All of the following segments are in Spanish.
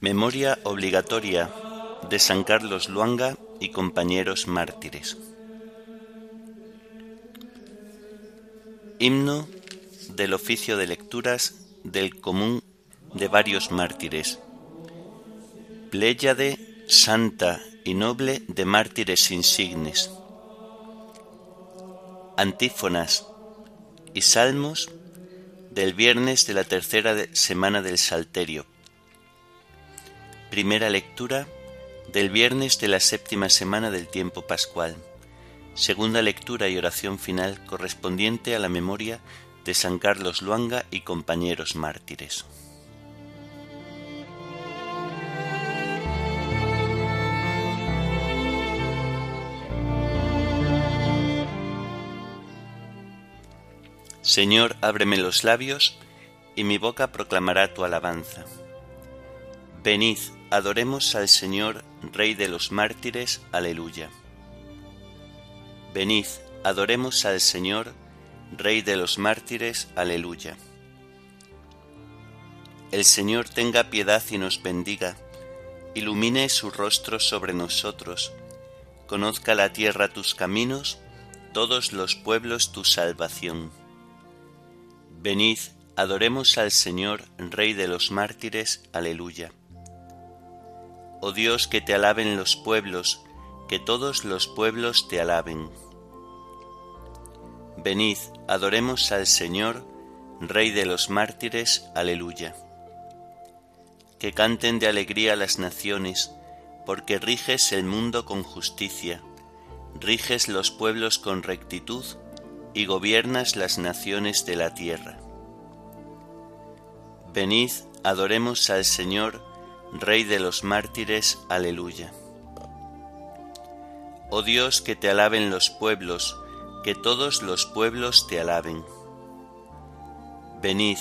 Memoria obligatoria de San Carlos Luanga y compañeros mártires. Himno del oficio de lecturas del común de varios mártires. Pléyade santa y noble de mártires insignes. Antífonas y salmos del viernes de la tercera semana del Salterio. Primera lectura del viernes de la séptima semana del tiempo pascual. Segunda lectura y oración final correspondiente a la memoria de San Carlos Luanga y compañeros mártires. Señor, ábreme los labios, y mi boca proclamará tu alabanza. Venid, adoremos al Señor, Rey de los mártires, aleluya. Venid, adoremos al Señor, Rey de los mártires, aleluya. El Señor tenga piedad y nos bendiga, ilumine su rostro sobre nosotros, conozca la tierra tus caminos, todos los pueblos tu salvación. Venid, adoremos al Señor, Rey de los mártires, aleluya. Oh Dios, que te alaben los pueblos, que todos los pueblos te alaben. Venid, adoremos al Señor, Rey de los mártires, aleluya. Que canten de alegría las naciones, porque riges el mundo con justicia, riges los pueblos con rectitud y gobiernas las naciones de la tierra. Venid, adoremos al Señor, Rey de los mártires, aleluya. Oh Dios, que te alaben los pueblos, que todos los pueblos te alaben. Venid,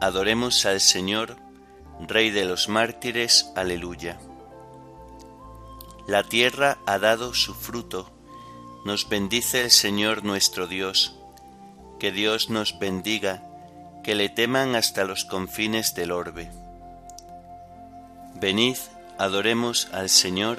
adoremos al Señor, Rey de los mártires, aleluya. La tierra ha dado su fruto, nos bendice el Señor nuestro Dios, que Dios nos bendiga, que le teman hasta los confines del orbe. Venid, adoremos al Señor,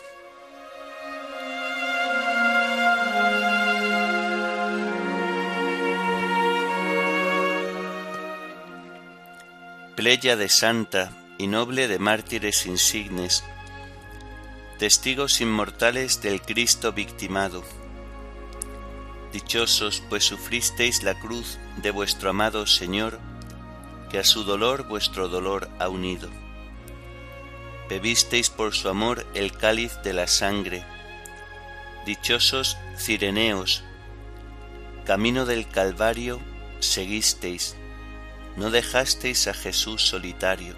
De santa y noble de mártires insignes, testigos inmortales del Cristo victimado. Dichosos, pues sufristeis la cruz de vuestro amado Señor, que a su dolor vuestro dolor ha unido. Bebisteis por su amor el cáliz de la sangre. Dichosos cireneos, camino del Calvario seguisteis no dejasteis a Jesús solitario,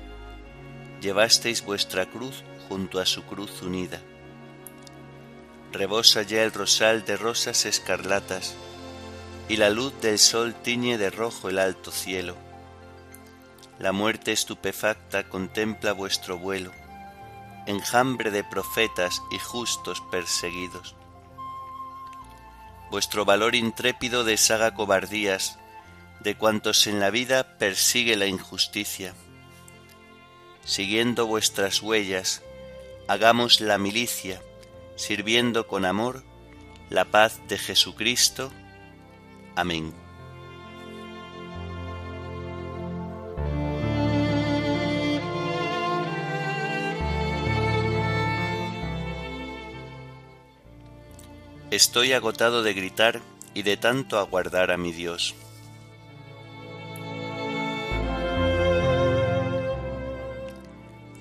llevasteis vuestra cruz junto a su cruz unida. Rebosa ya el rosal de rosas escarlatas, y la luz del sol tiñe de rojo el alto cielo. La muerte estupefacta contempla vuestro vuelo, enjambre de profetas y justos perseguidos. Vuestro valor intrépido deshaga cobardías, de cuantos en la vida persigue la injusticia. Siguiendo vuestras huellas, hagamos la milicia, sirviendo con amor la paz de Jesucristo. Amén. Estoy agotado de gritar y de tanto aguardar a mi Dios.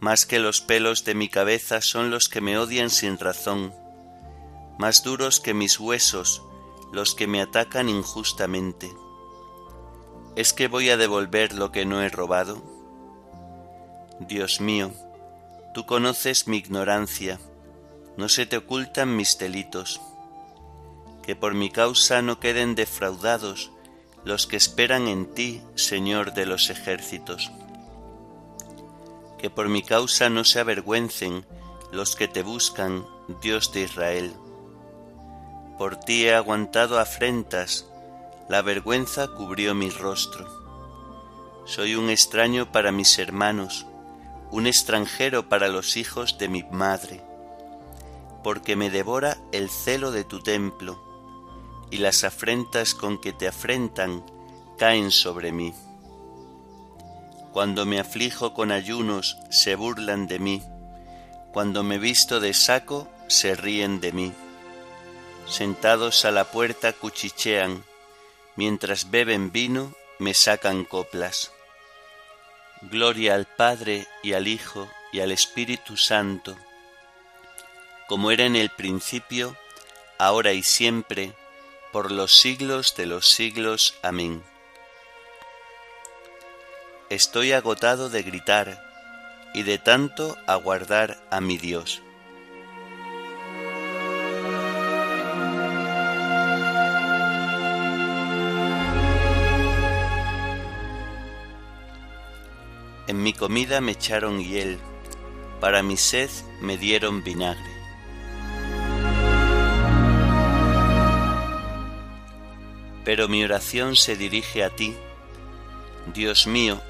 Más que los pelos de mi cabeza son los que me odian sin razón, más duros que mis huesos los que me atacan injustamente. ¿Es que voy a devolver lo que no he robado? Dios mío, tú conoces mi ignorancia, no se te ocultan mis delitos. Que por mi causa no queden defraudados los que esperan en ti, Señor de los ejércitos. Que por mi causa no se avergüencen los que te buscan, Dios de Israel por ti he aguantado afrentas, la vergüenza cubrió mi rostro. Soy un extraño para mis hermanos, un extranjero para los hijos de mi madre, porque me devora el celo de tu templo, y las afrentas con que te afrentan caen sobre mí. Cuando me aflijo con ayunos, se burlan de mí, cuando me visto de saco, se ríen de mí sentados a la puerta cuchichean, mientras beben vino me sacan coplas. Gloria al Padre y al Hijo y al Espíritu Santo, como era en el principio, ahora y siempre, por los siglos de los siglos. Amén. Estoy agotado de gritar y de tanto aguardar a mi Dios. En mi comida me echaron hiel, para mi sed me dieron vinagre. Pero mi oración se dirige a ti, Dios mío,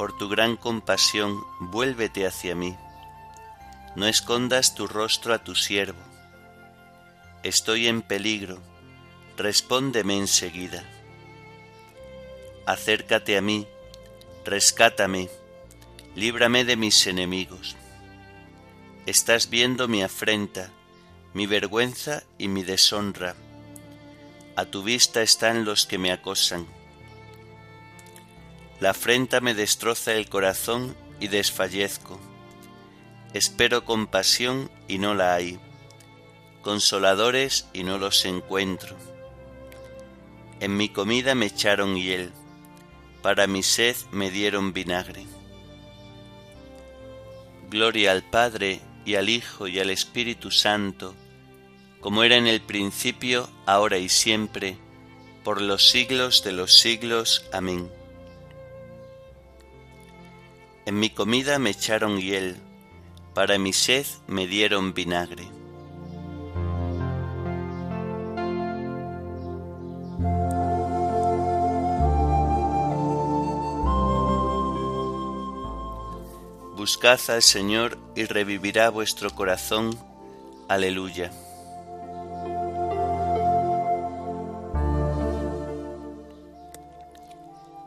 Por tu gran compasión, vuélvete hacia mí. No escondas tu rostro a tu siervo. Estoy en peligro, respóndeme enseguida acércate a mí, rescátame, líbrame de mis enemigos. Estás viendo mi afrenta, mi vergüenza y mi deshonra. A tu vista están los que me acosan. La afrenta me destroza el corazón y desfallezco. Espero compasión y no la hay, consoladores y no los encuentro. En mi comida me echaron hiel para mi sed me dieron vinagre. Gloria al Padre y al Hijo y al Espíritu Santo, como era en el principio, ahora y siempre, por los siglos de los siglos. Amén. En mi comida me echaron hiel, para mi sed me dieron vinagre. Buscad al Señor y revivirá vuestro corazón. Aleluya.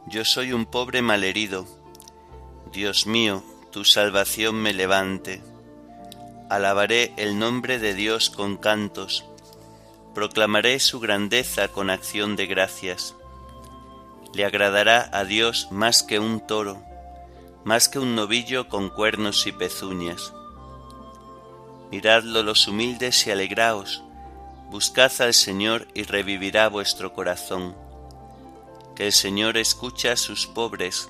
Yo soy un pobre malherido. Dios mío, tu salvación me levante. Alabaré el nombre de Dios con cantos. Proclamaré su grandeza con acción de gracias. Le agradará a Dios más que un toro más que un novillo con cuernos y pezuñas. Miradlo los humildes y alegraos, buscad al Señor y revivirá vuestro corazón. Que el Señor escucha a sus pobres,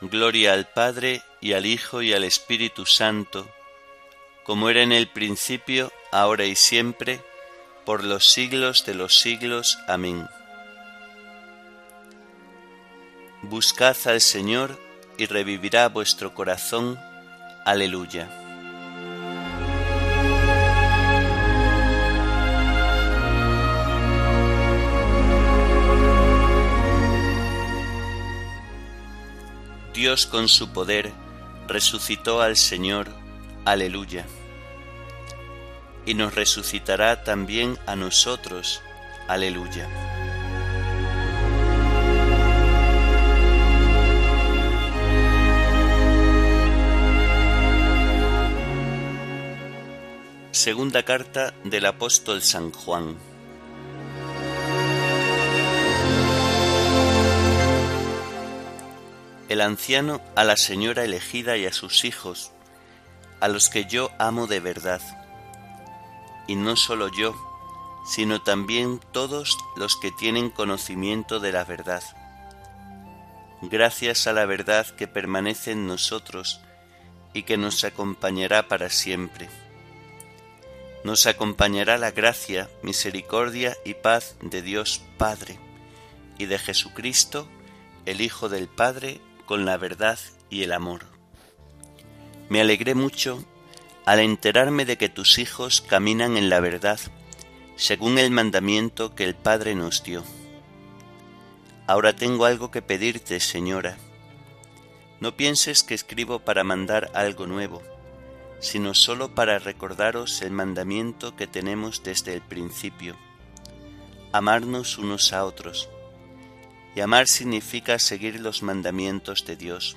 Gloria al Padre y al Hijo y al Espíritu Santo, como era en el principio, ahora y siempre, por los siglos de los siglos. Amén. Buscad al Señor y revivirá vuestro corazón. Aleluya. Dios con su poder resucitó al Señor. Aleluya. Y nos resucitará también a nosotros. Aleluya. Segunda carta del apóstol San Juan. Anciano a la señora elegida y a sus hijos, a los que yo amo de verdad. Y no solo yo, sino también todos los que tienen conocimiento de la verdad. Gracias a la verdad que permanece en nosotros y que nos acompañará para siempre nos acompañará la gracia, misericordia y paz de Dios Padre y de Jesucristo, el Hijo del Padre, con la verdad y el amor. Me alegré mucho al enterarme de que tus hijos caminan en la verdad, según el mandamiento que el Padre nos dio. Ahora tengo algo que pedirte, Señora. No pienses que escribo para mandar algo nuevo sino sólo para recordaros el mandamiento que tenemos desde el principio, amarnos unos a otros. Y amar significa seguir los mandamientos de Dios.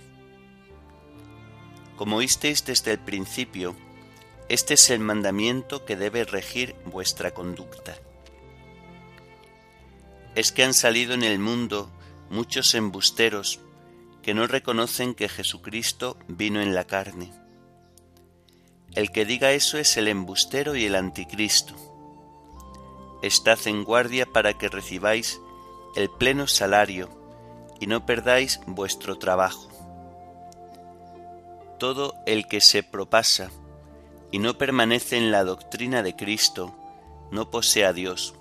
Como oísteis desde el principio, este es el mandamiento que debe regir vuestra conducta. Es que han salido en el mundo muchos embusteros que no reconocen que Jesucristo vino en la carne el que diga eso es el embustero y el anticristo. Estad en guardia para que recibáis el pleno salario y no perdáis vuestro trabajo. Todo el que se propasa y no permanece en la doctrina de Cristo no posee a Dios.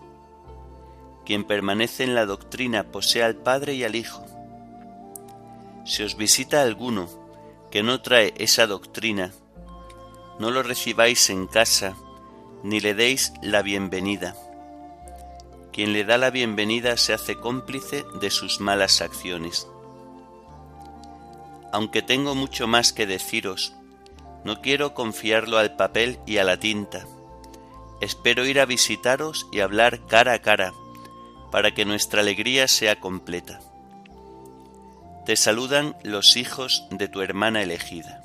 Quien permanece en la doctrina posee al Padre y al Hijo. Si os visita alguno que no trae esa doctrina, no lo recibáis en casa, ni le deis la bienvenida. Quien le da la bienvenida se hace cómplice de sus malas acciones. Aunque tengo mucho más que deciros, no quiero confiarlo al papel y a la tinta. Espero ir a visitaros y hablar cara a cara, para que nuestra alegría sea completa. Te saludan los hijos de tu hermana elegida.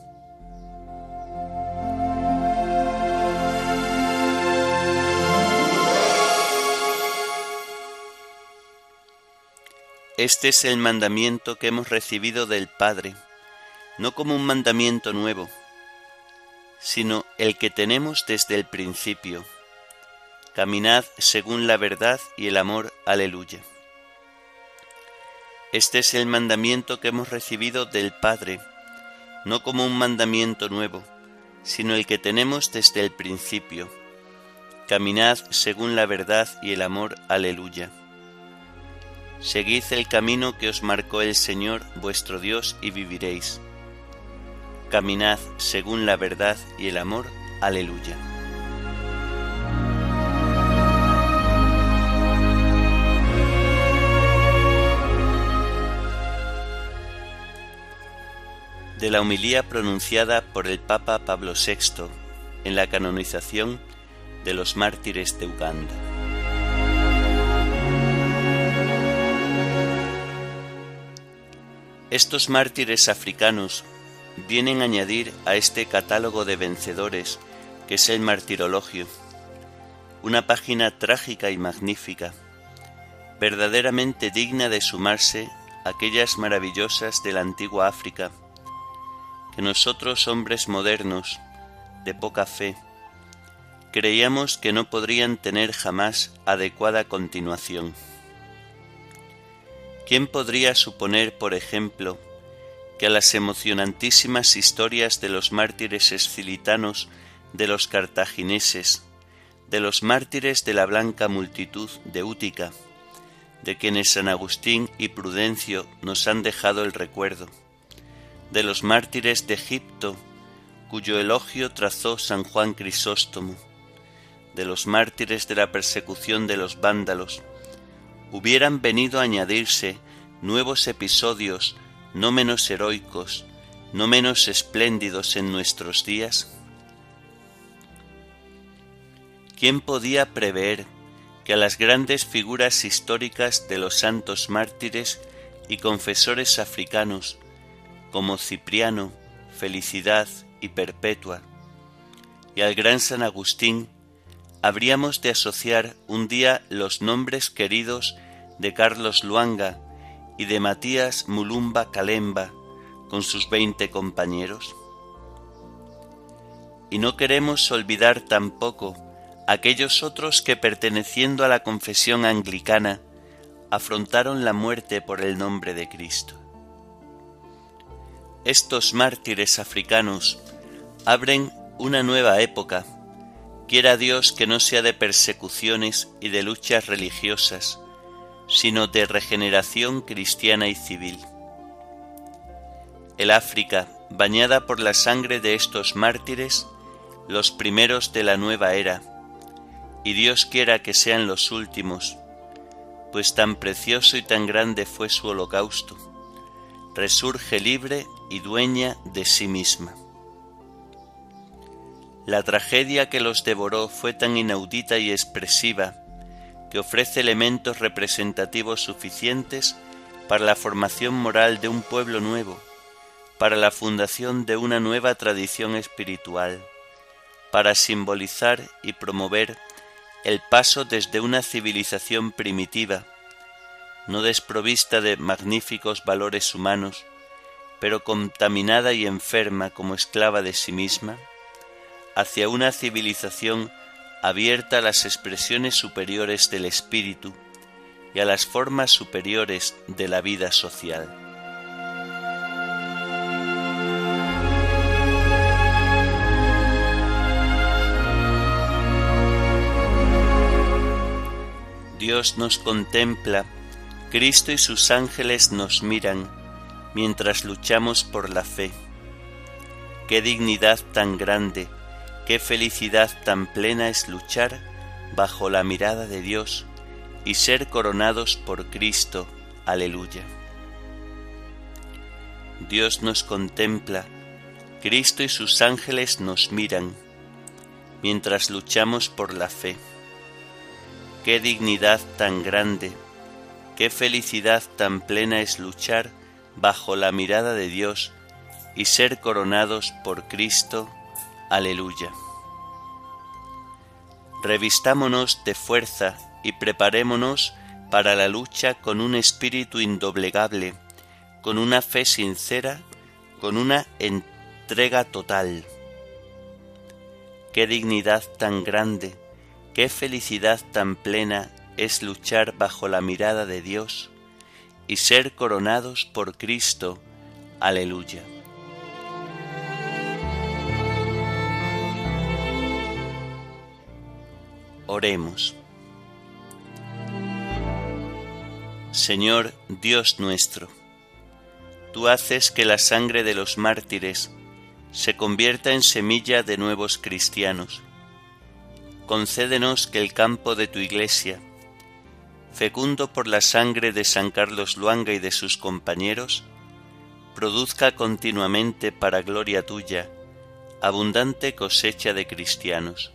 Este es el mandamiento que hemos recibido del Padre, no como un mandamiento nuevo, sino el que tenemos desde el principio. Caminad según la verdad y el amor. Aleluya. Este es el mandamiento que hemos recibido del Padre, no como un mandamiento nuevo, sino el que tenemos desde el principio. Caminad según la verdad y el amor. Aleluya. Seguid el camino que os marcó el Señor vuestro Dios y viviréis. Caminad según la verdad y el amor. Aleluya. De la humilía pronunciada por el Papa Pablo VI en la canonización de los mártires de Uganda. Estos mártires africanos vienen a añadir a este catálogo de vencedores que es el martirologio, una página trágica y magnífica, verdaderamente digna de sumarse a aquellas maravillosas de la antigua África, que nosotros hombres modernos, de poca fe, creíamos que no podrían tener jamás adecuada continuación. ¿Quién podría suponer, por ejemplo, que a las emocionantísimas historias de los mártires escilitanos, de los cartagineses, de los mártires de la blanca multitud de Útica, de quienes San Agustín y Prudencio nos han dejado el recuerdo, de los mártires de Egipto, cuyo elogio trazó San Juan Crisóstomo, de los mártires de la persecución de los vándalos, hubieran venido a añadirse nuevos episodios no menos heroicos, no menos espléndidos en nuestros días? ¿Quién podía prever que a las grandes figuras históricas de los santos mártires y confesores africanos, como Cipriano, Felicidad y Perpetua, y al gran San Agustín, habríamos de asociar un día los nombres queridos de Carlos Luanga y de Matías Mulumba Calemba con sus veinte compañeros? Y no queremos olvidar tampoco aquellos otros que perteneciendo a la confesión anglicana afrontaron la muerte por el nombre de Cristo. Estos mártires africanos abren una nueva época, quiera Dios que no sea de persecuciones y de luchas religiosas, sino de regeneración cristiana y civil. El África, bañada por la sangre de estos mártires, los primeros de la nueva era, y Dios quiera que sean los últimos, pues tan precioso y tan grande fue su holocausto, resurge libre y dueña de sí misma. La tragedia que los devoró fue tan inaudita y expresiva que ofrece elementos representativos suficientes para la formación moral de un pueblo nuevo, para la fundación de una nueva tradición espiritual, para simbolizar y promover el paso desde una civilización primitiva, no desprovista de magníficos valores humanos, pero contaminada y enferma como esclava de sí misma, hacia una civilización abierta a las expresiones superiores del espíritu y a las formas superiores de la vida social. Dios nos contempla, Cristo y sus ángeles nos miran mientras luchamos por la fe. Qué dignidad tan grande, qué felicidad tan plena es luchar bajo la mirada de Dios y ser coronados por Cristo. Aleluya. Dios nos contempla, Cristo y sus ángeles nos miran mientras luchamos por la fe. Qué dignidad tan grande, qué felicidad tan plena es luchar bajo la mirada de Dios y ser coronados por Cristo. Aleluya. Revistámonos de fuerza y preparémonos para la lucha con un espíritu indoblegable, con una fe sincera, con una entrega total. Qué dignidad tan grande, Qué felicidad tan plena es luchar bajo la mirada de Dios y ser coronados por Cristo. Aleluya. Oremos. Señor Dios nuestro, tú haces que la sangre de los mártires se convierta en semilla de nuevos cristianos concédenos que el campo de tu iglesia, fecundo por la sangre de San Carlos Luanga y de sus compañeros, produzca continuamente para gloria tuya abundante cosecha de cristianos.